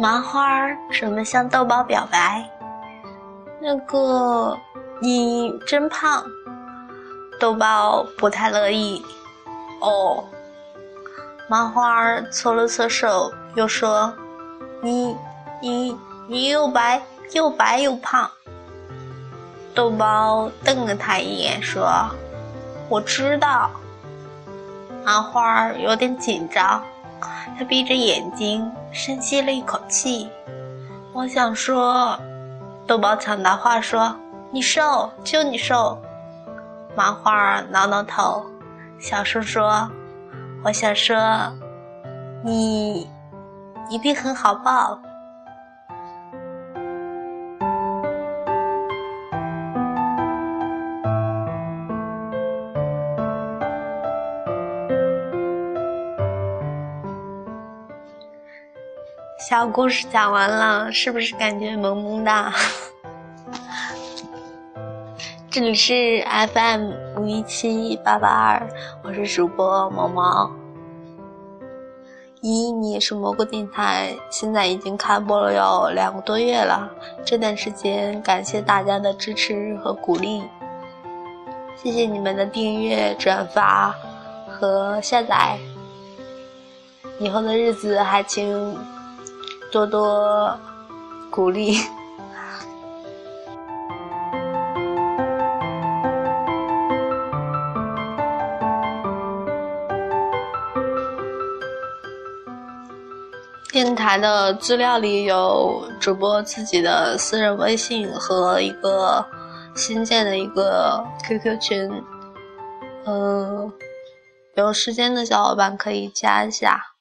麻花准备向豆包表白。那个，你真胖。豆包不太乐意。哦。麻花搓了搓手，又说：“你，你，你又白又白又胖。”豆包瞪了他一眼，说：“我知道。”麻花有点紧张，他闭着眼睛，深吸了一口气。我想说，豆包抢答话说：“你瘦，就你瘦。”麻花挠挠头，小声说。我想说，你一定很好抱。小故事讲完了，是不是感觉萌萌的？这里是 FM 五一七八八二，我是主播毛毛。咦，你也是蘑菇电台，现在已经开播了有两个多月了。这段时间，感谢大家的支持和鼓励，谢谢你们的订阅、转发和下载。以后的日子还请多多鼓励。电台的资料里有主播自己的私人微信和一个新建的一个 QQ 群，嗯，有时间的小伙伴可以加一下。